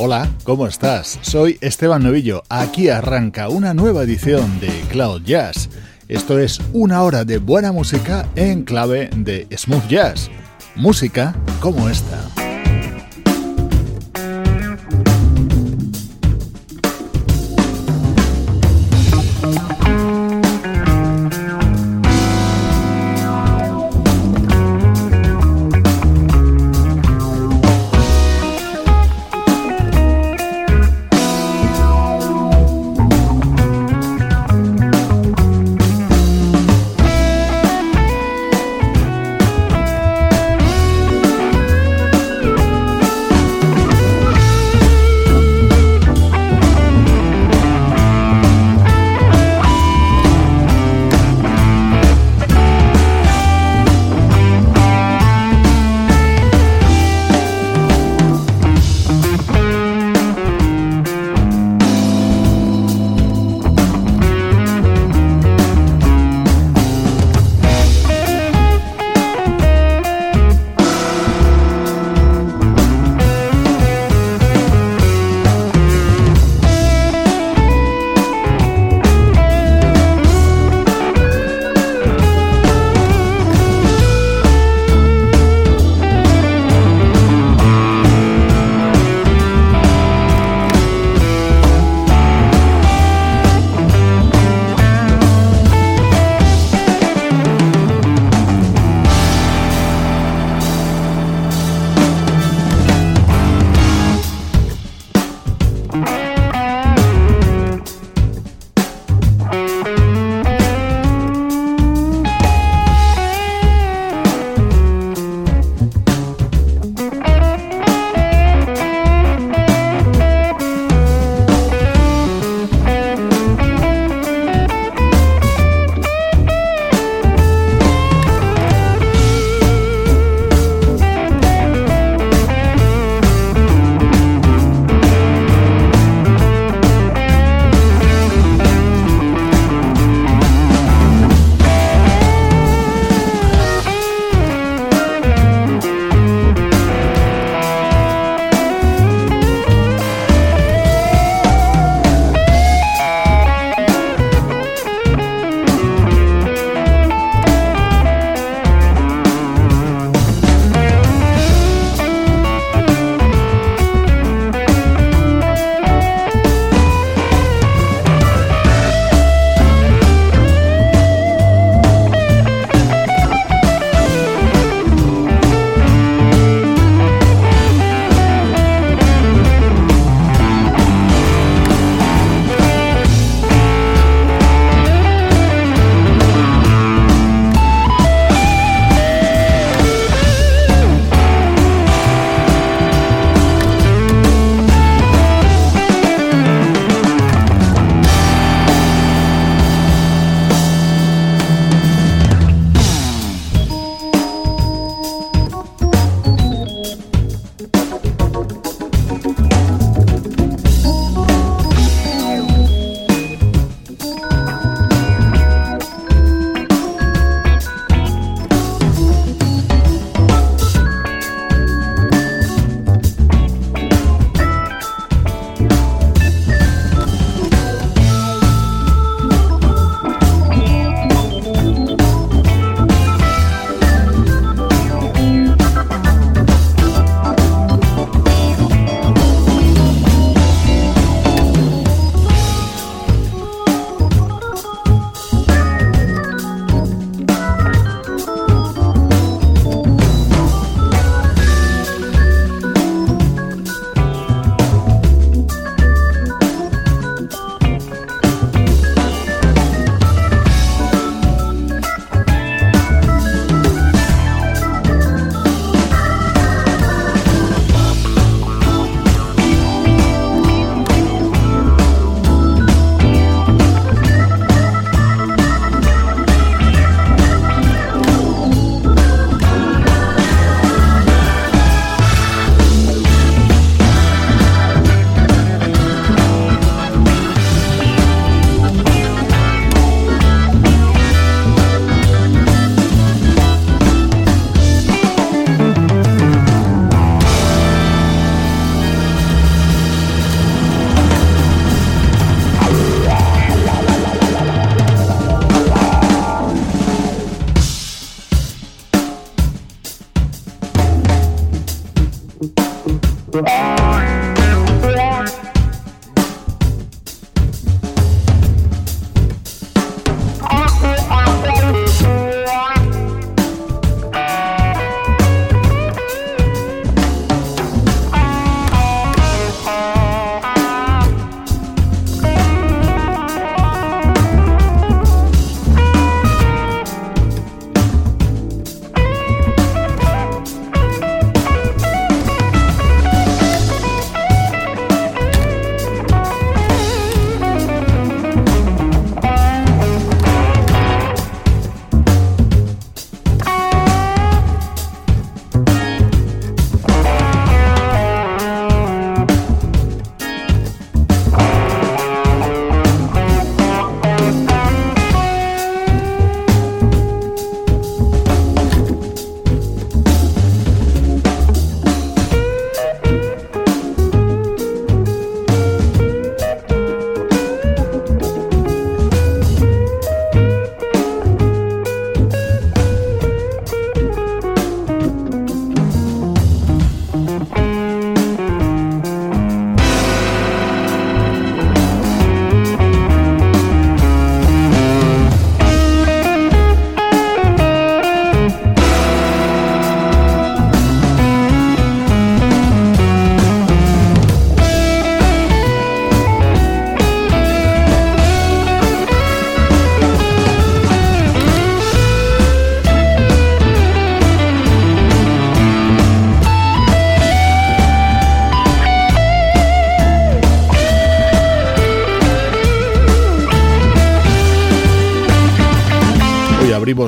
Hola, ¿cómo estás? Soy Esteban Novillo. Aquí arranca una nueva edición de Cloud Jazz. Esto es una hora de buena música en clave de smooth jazz. Música como esta.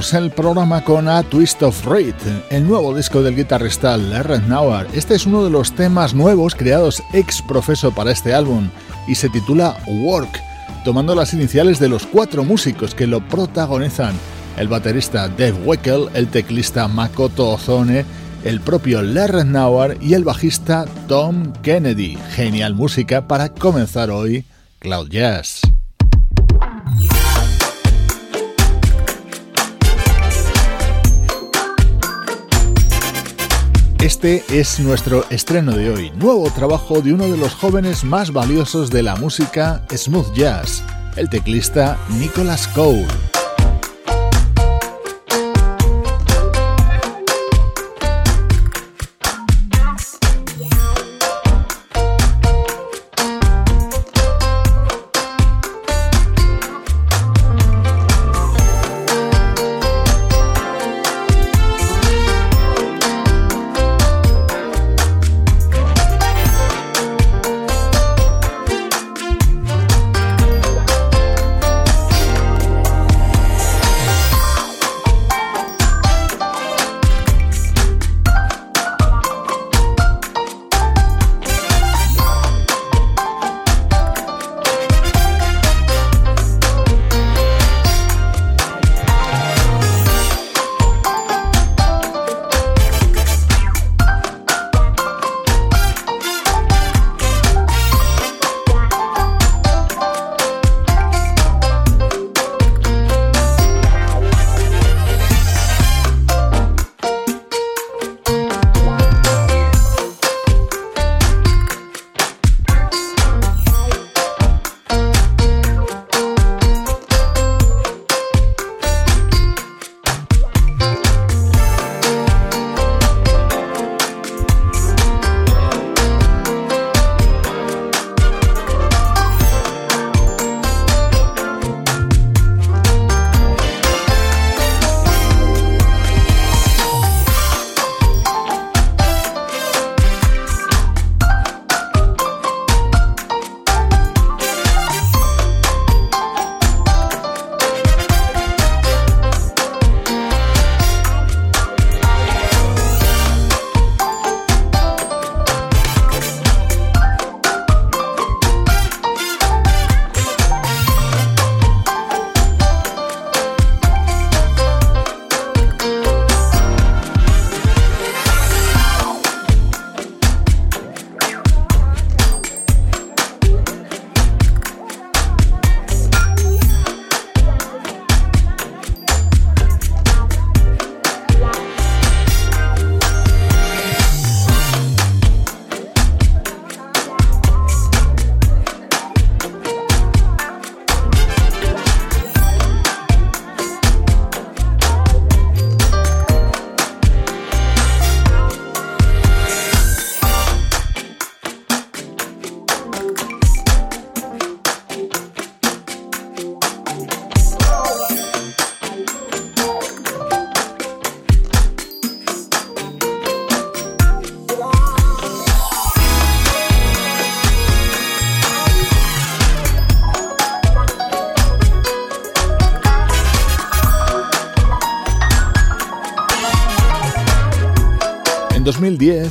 El programa con A Twist of Fate, el nuevo disco del guitarrista Larry Nauer. Este es uno de los temas nuevos creados ex profeso para este álbum y se titula Work, tomando las iniciales de los cuatro músicos que lo protagonizan: el baterista Dave Weckel, el teclista Makoto Ozone, el propio Larry Nauer y el bajista Tom Kennedy. Genial música para comenzar hoy Cloud Jazz. Este es nuestro estreno de hoy, nuevo trabajo de uno de los jóvenes más valiosos de la música smooth jazz, el teclista Nicholas Cole.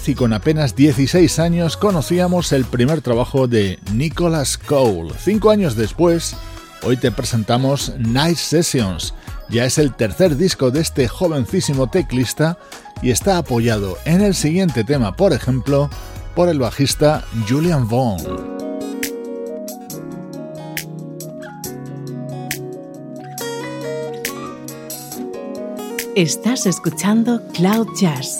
Y con apenas 16 años conocíamos el primer trabajo de Nicholas Cole. Cinco años después, hoy te presentamos Night Sessions. Ya es el tercer disco de este jovencísimo teclista y está apoyado en el siguiente tema, por ejemplo, por el bajista Julian Vaughn. Estás escuchando Cloud Jazz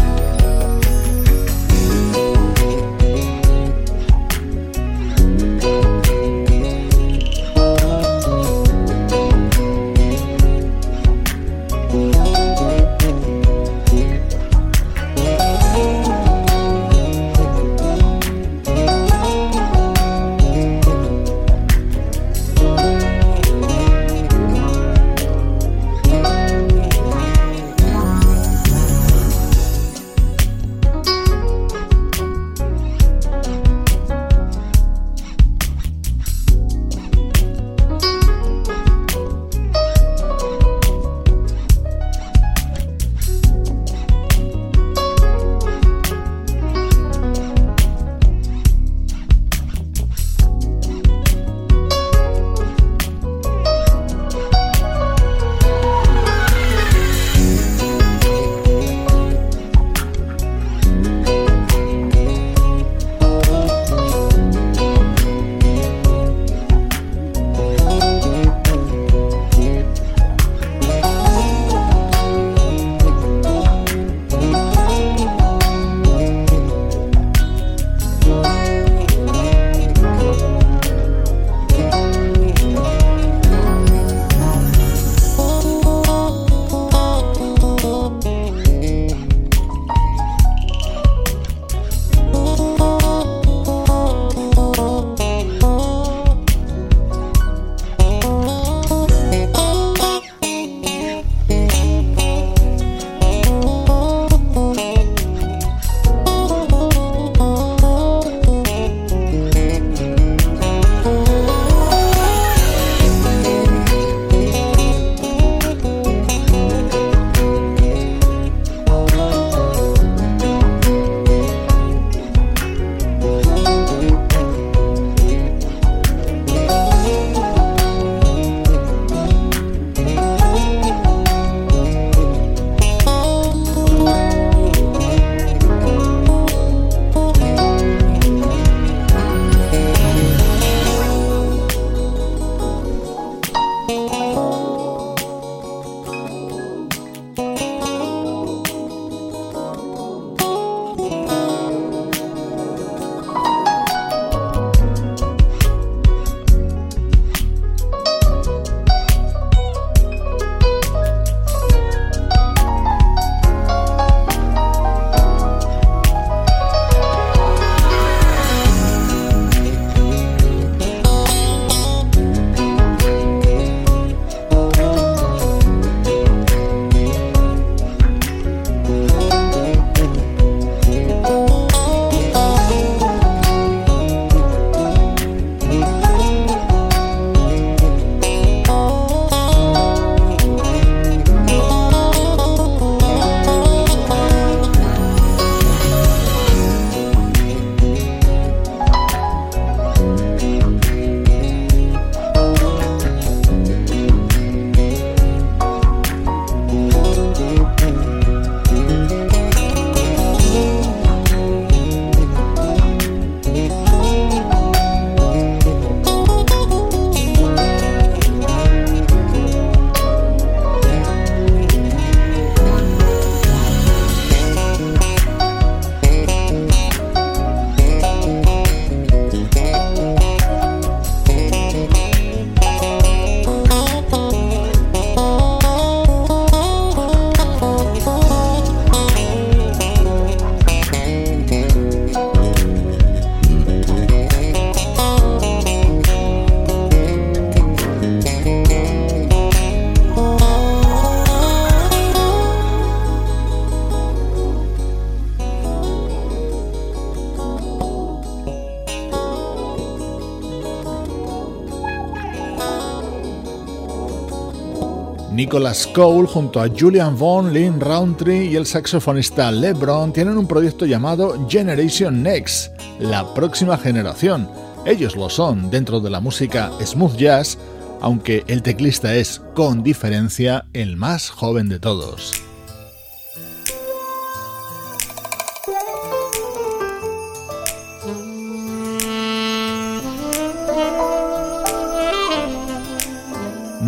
Nicholas Cole junto a Julian Vaughn, Lynn Roundtree y el saxofonista LeBron tienen un proyecto llamado Generation Next, la próxima generación. Ellos lo son dentro de la música smooth jazz, aunque el teclista es, con diferencia, el más joven de todos.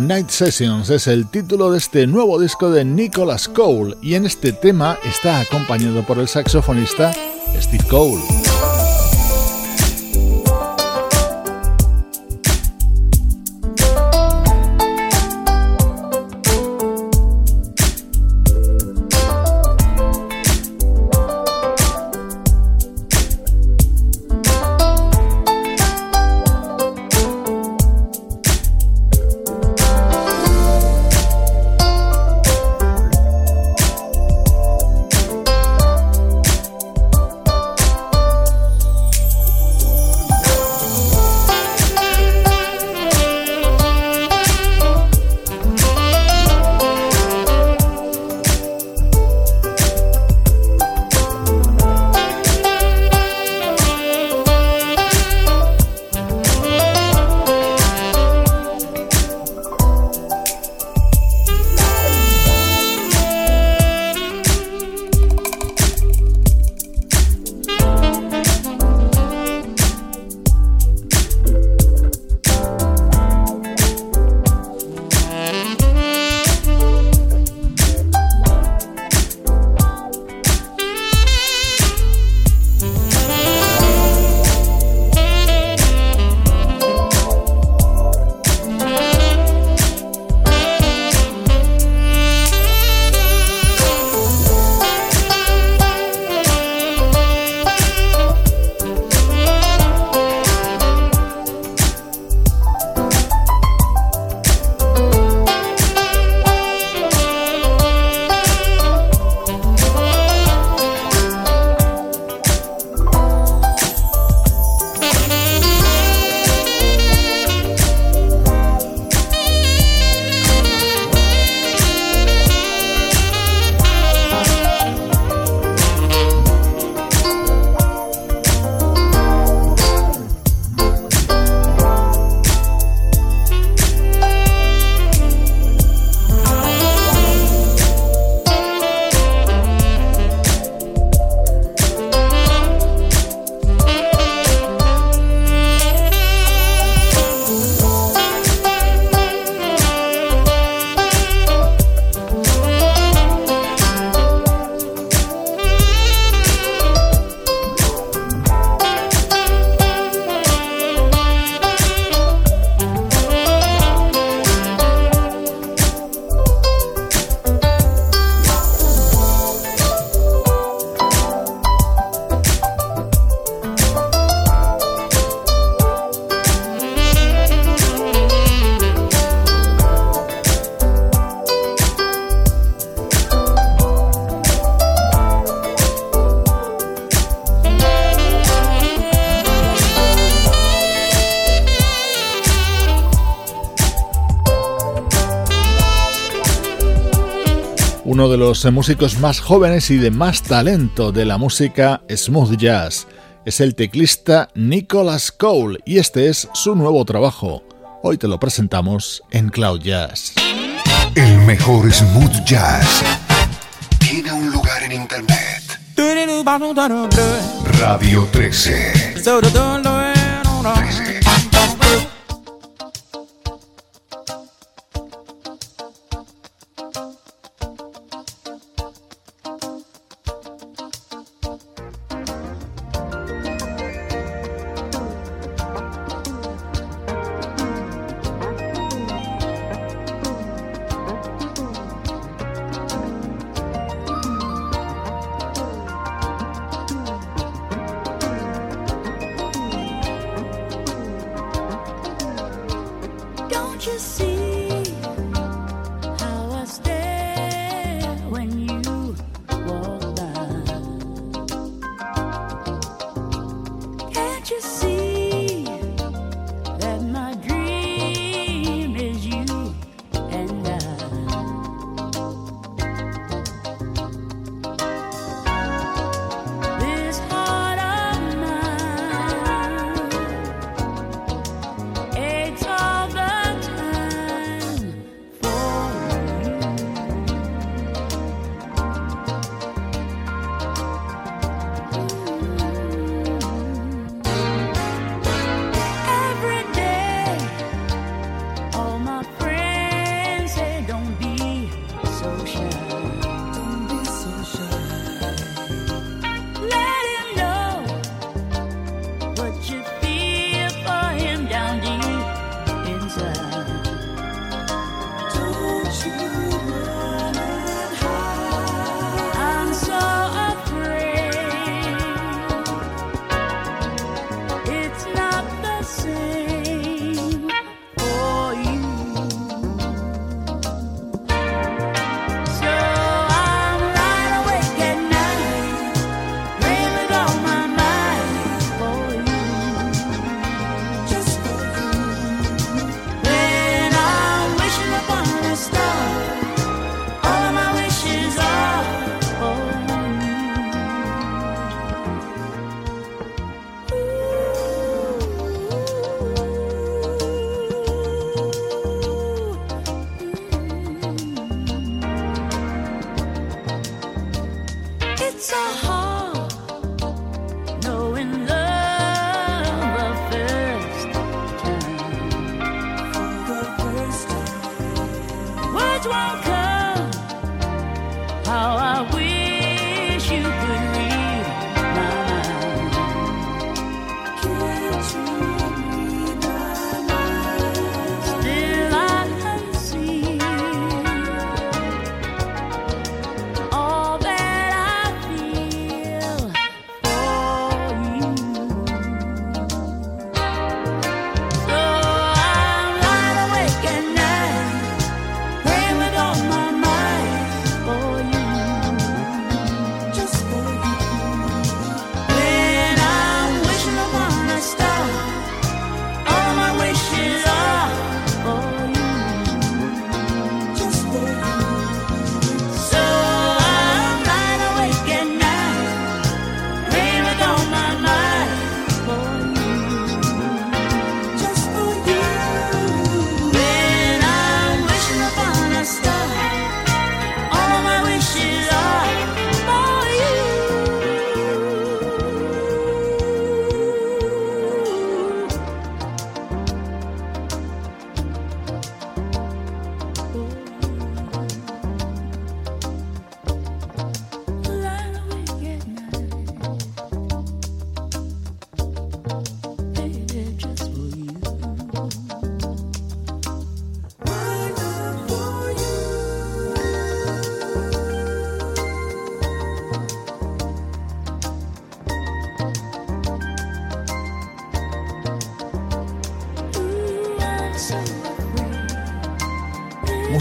Night Sessions es el título de este nuevo disco de Nicholas Cole y en este tema está acompañado por el saxofonista Steve Cole. Los músicos más jóvenes y de más talento de la música smooth jazz. Es el teclista Nicholas Cole y este es su nuevo trabajo. Hoy te lo presentamos en Cloud Jazz. El mejor smooth jazz tiene un lugar en internet. Radio 13.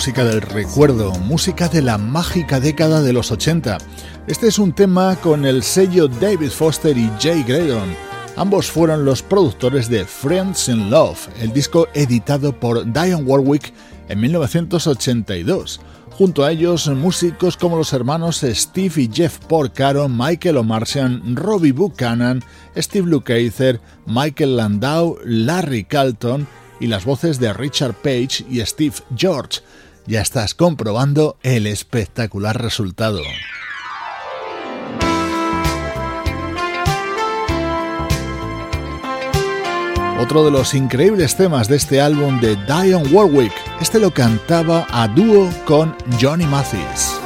Música del recuerdo, música de la mágica década de los 80. Este es un tema con el sello David Foster y Jay Graydon. Ambos fueron los productores de Friends in Love, el disco editado por Diane Warwick en 1982. Junto a ellos, músicos como los hermanos Steve y Jeff Porcaro, Michael O'Martian, Robbie Buchanan, Steve Lukather, Michael Landau, Larry Calton y las voces de Richard Page y Steve George ya estás comprobando el espectacular resultado. Otro de los increíbles temas de este álbum de Dion Warwick, este lo cantaba a dúo con Johnny Mathis.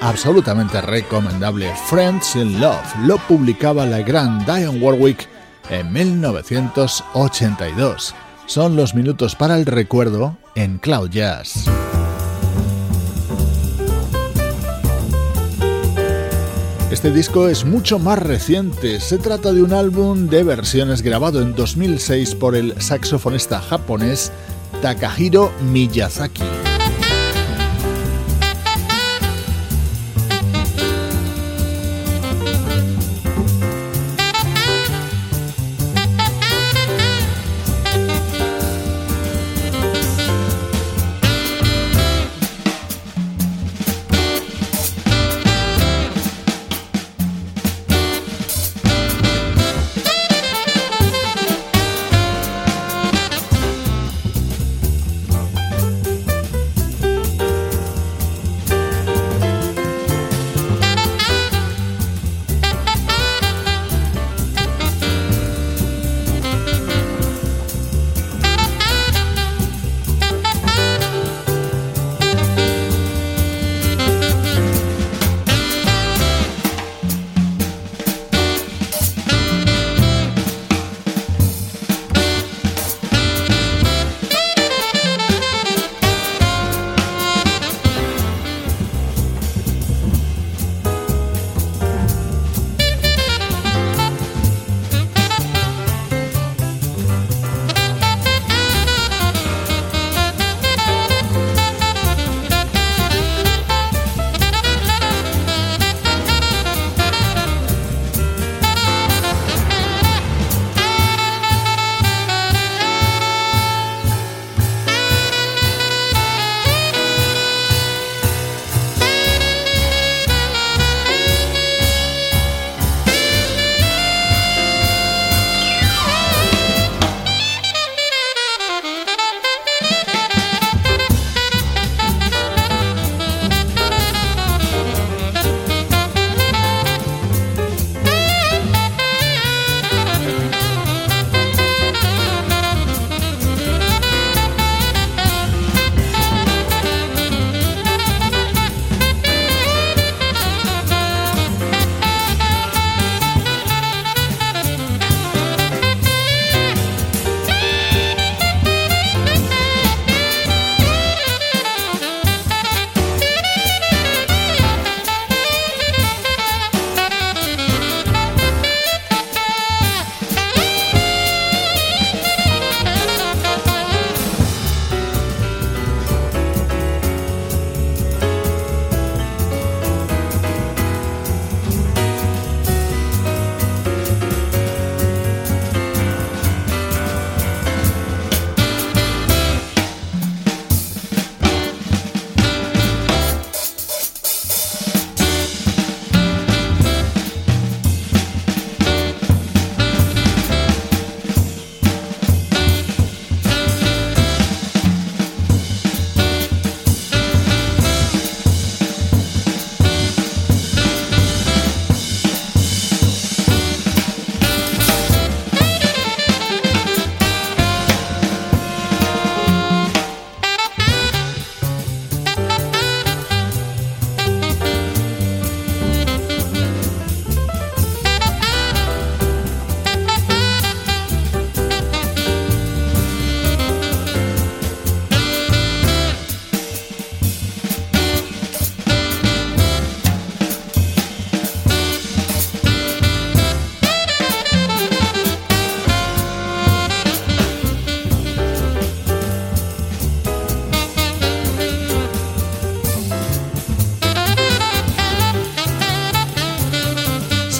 Absolutamente recomendable, Friends in Love. Lo publicaba la gran Diane Warwick en 1982. Son los minutos para el recuerdo en Cloud Jazz. Este disco es mucho más reciente, se trata de un álbum de versiones grabado en 2006 por el saxofonista japonés Takahiro Miyazaki.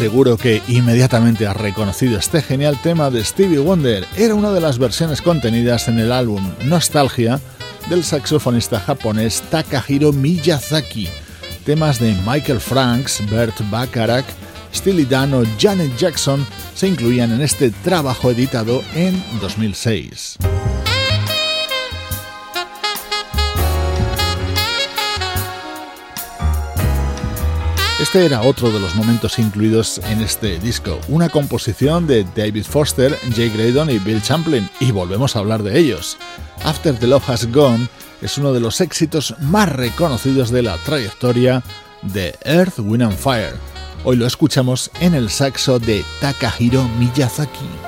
Seguro que inmediatamente has reconocido este genial tema de Stevie Wonder. Era una de las versiones contenidas en el álbum Nostalgia del saxofonista japonés Takahiro Miyazaki. Temas de Michael Franks, Bert Bacharach, Steely Dan o Janet Jackson se incluían en este trabajo editado en 2006. Este era otro de los momentos incluidos en este disco, una composición de David Foster, Jay Graydon y Bill Champlin, y volvemos a hablar de ellos. After the Love Has Gone es uno de los éxitos más reconocidos de la trayectoria de Earth, Wind and Fire. Hoy lo escuchamos en el saxo de Takahiro Miyazaki.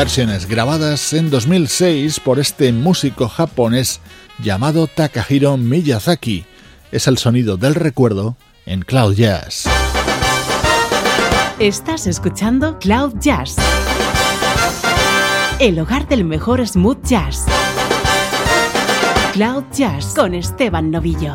Versiones grabadas en 2006 por este músico japonés llamado Takahiro Miyazaki. Es el sonido del recuerdo en Cloud Jazz. Estás escuchando Cloud Jazz, el hogar del mejor smooth jazz. Cloud Jazz con Esteban Novillo.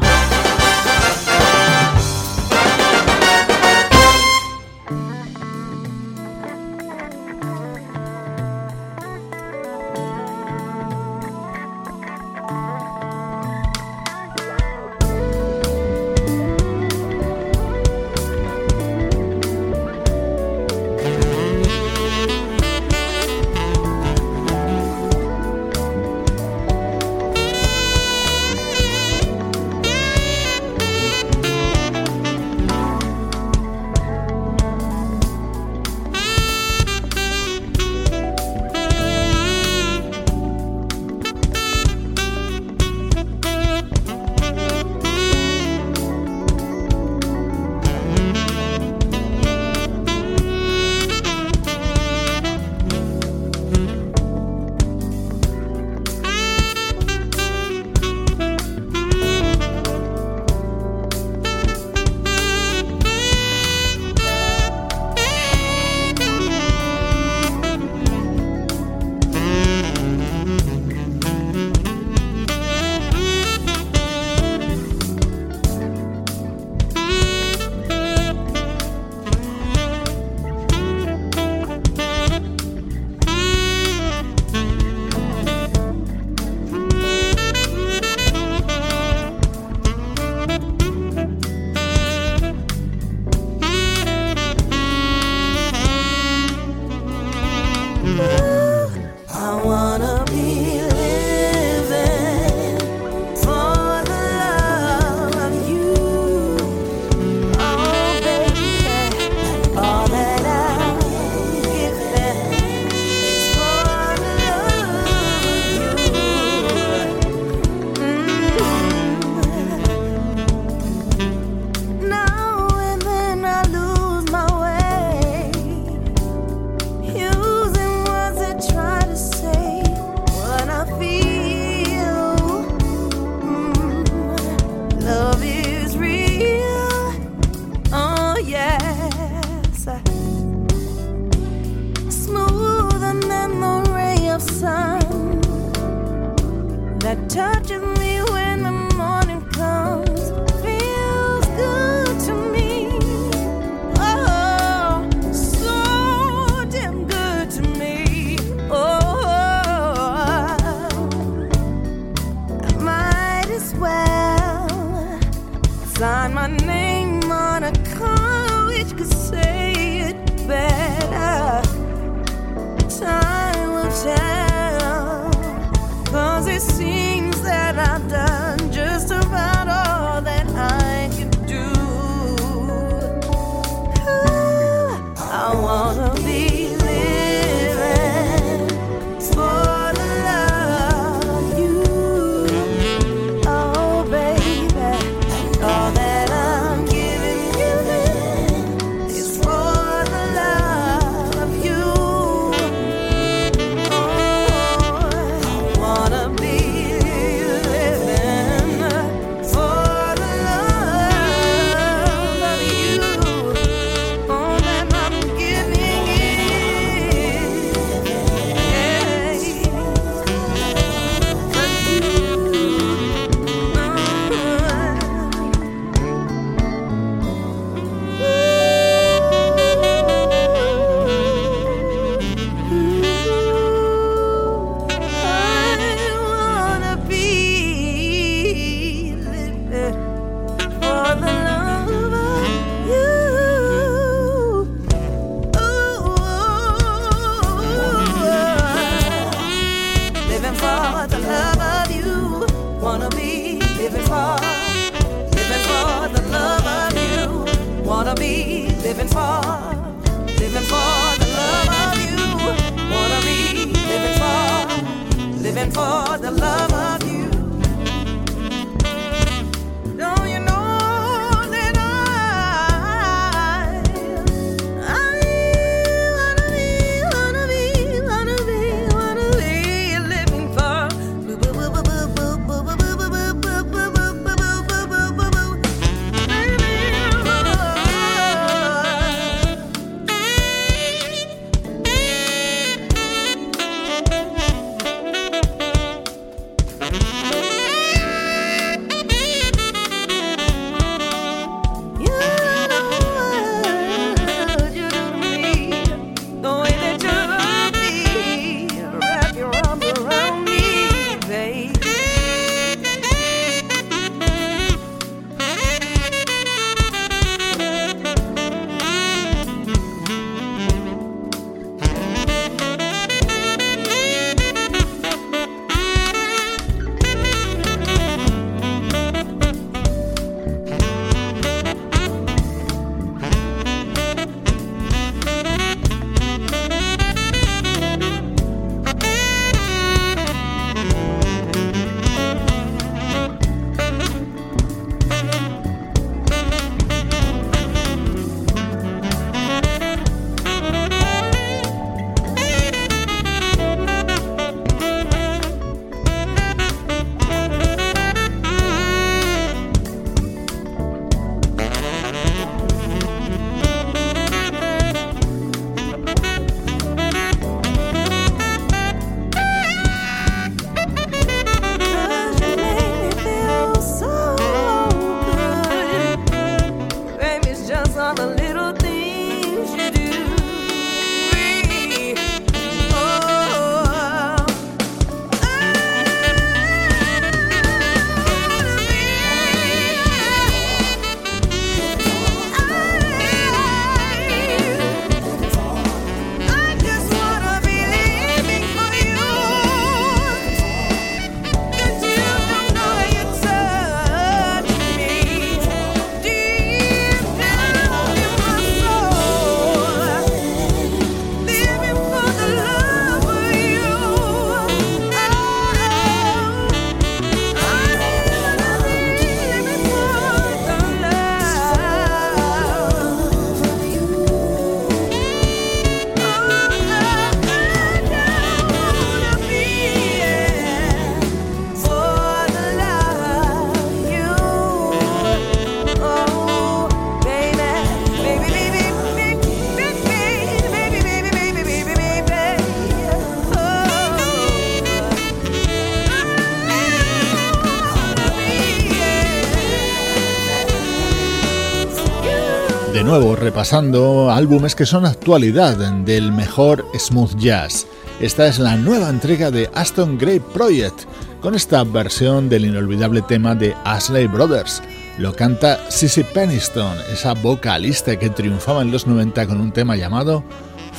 Nuevo repasando álbumes que son actualidad del mejor smooth jazz. Esta es la nueva entrega de Aston Gray Project con esta versión del inolvidable tema de Ashley Brothers. Lo canta Sissy Peniston, esa vocalista que triunfaba en los 90 con un tema llamado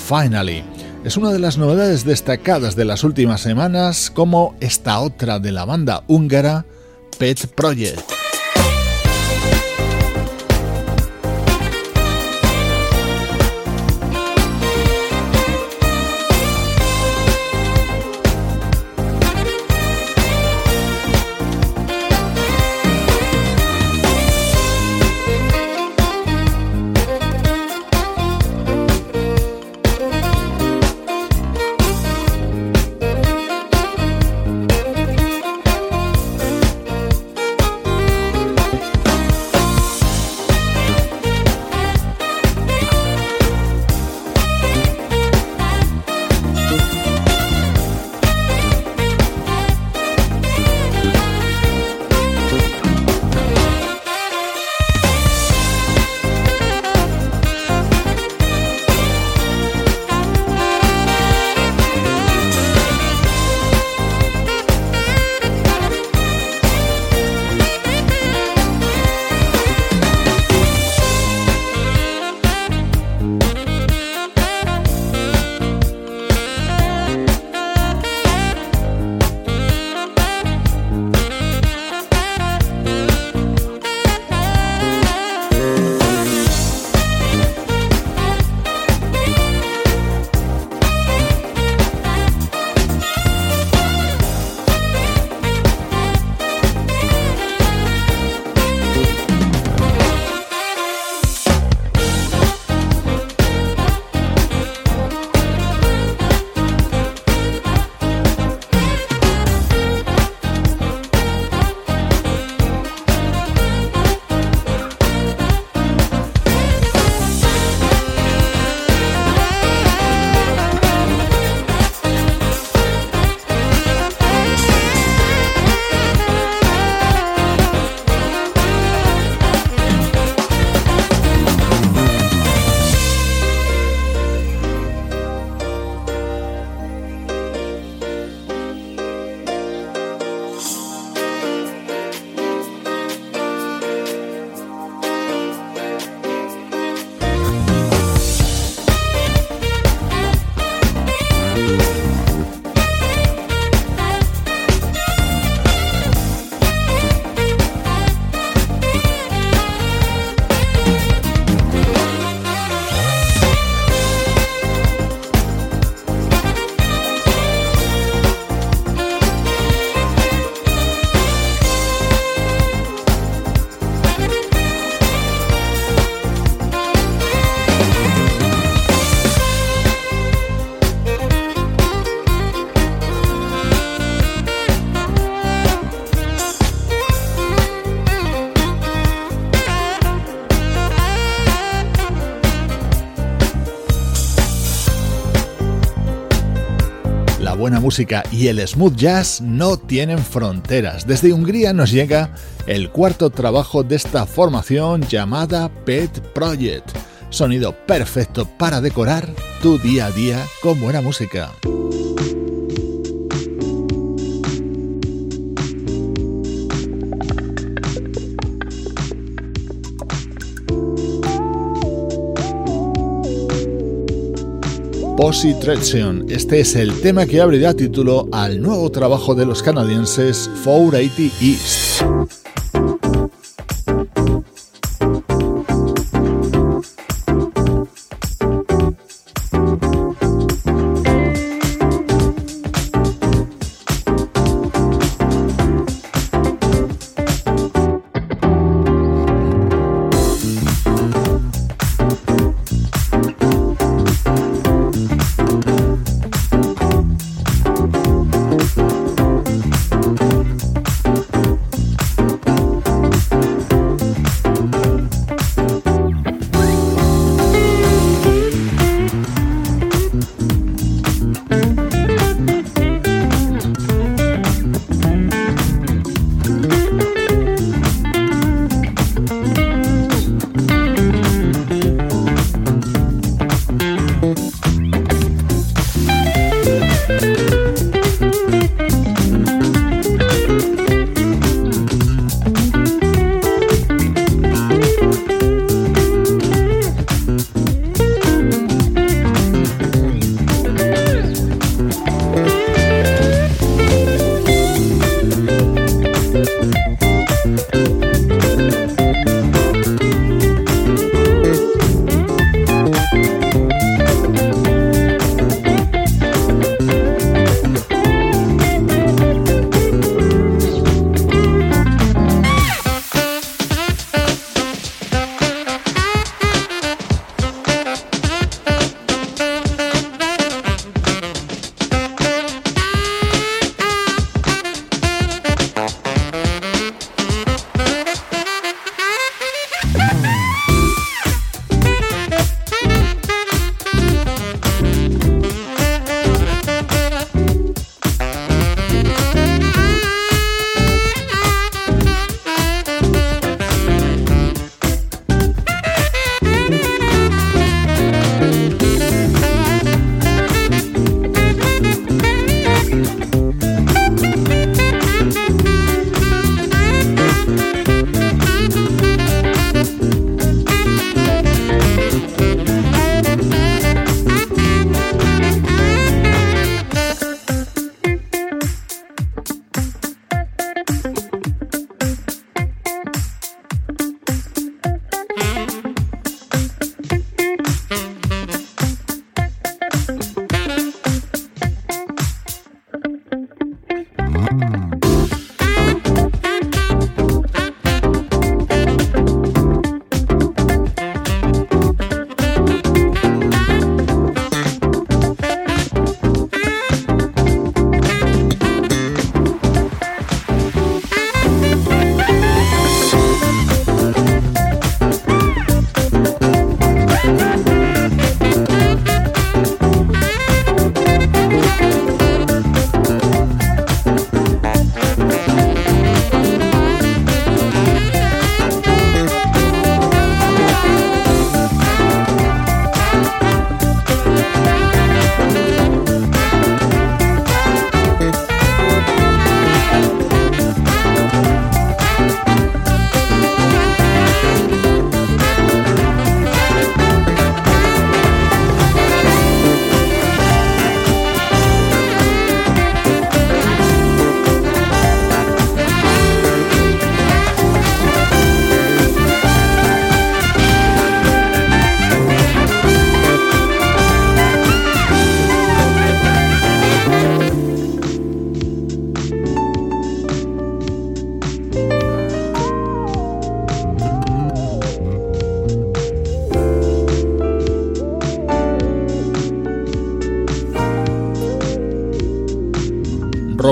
Finally. Es una de las novedades destacadas de las últimas semanas, como esta otra de la banda húngara Pet Project. Buena música y el smooth jazz no tienen fronteras. Desde Hungría nos llega el cuarto trabajo de esta formación llamada Pet Project. Sonido perfecto para decorar tu día a día con buena música. Positraction. Este es el tema que abrirá título al nuevo trabajo de los canadienses 480 East.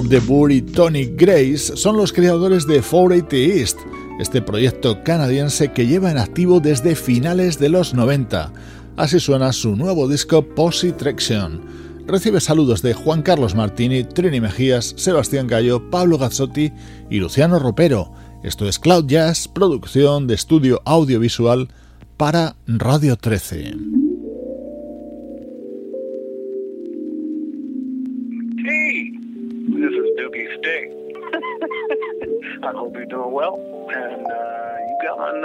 Rob DeBoer y Tony Grace son los creadores de 480 East, este proyecto canadiense que lleva en activo desde finales de los 90. Así suena su nueo disco Positraction. recibe saludos de Juan Carlos Martini, Trini Mejías, Sebastián Gallo, Pablo Gazzotti y Luciano Ropero. Esto es Cloud Jazz, producción de estudio audiovisual para Radio 13.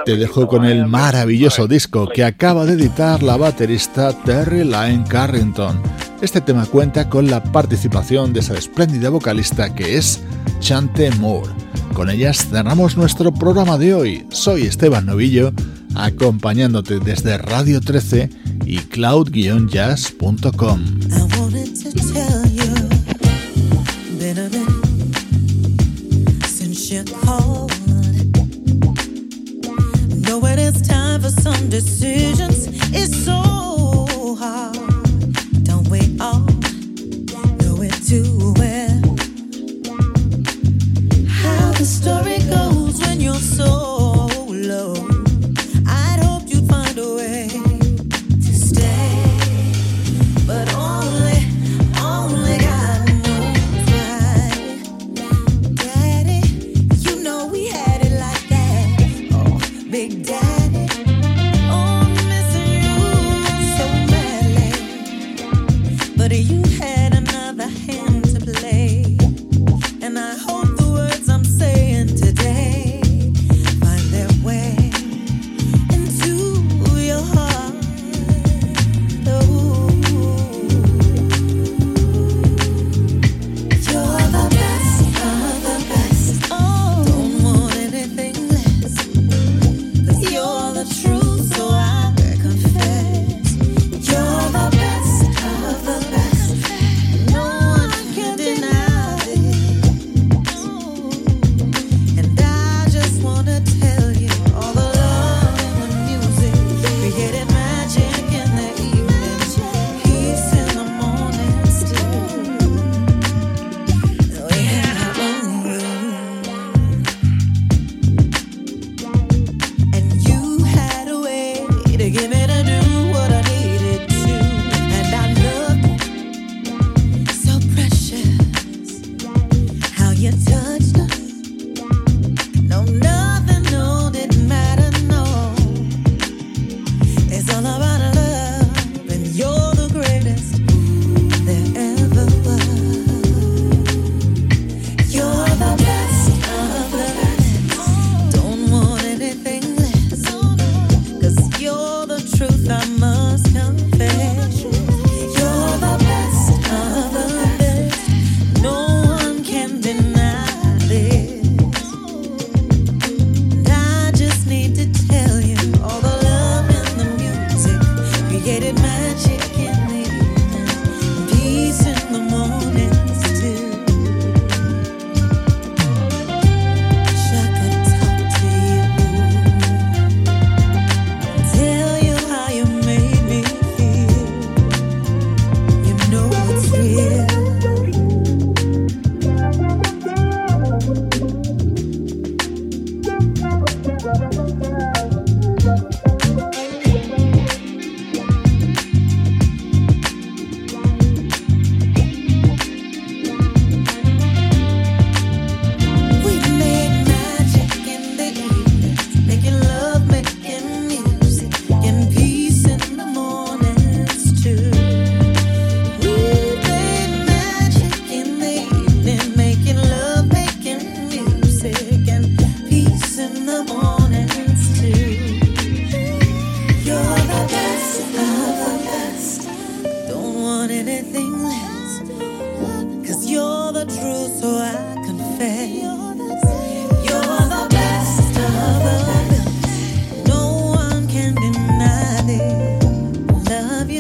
Te dejo con el maravilloso disco que acaba de editar la baterista Terry Lyne Carrington. Este tema cuenta con la participación de esa espléndida vocalista que es Chante Moore. Con ellas cerramos nuestro programa de hoy. Soy Esteban Novillo, acompañándote desde Radio 13 y cloud-jazz.com.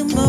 real.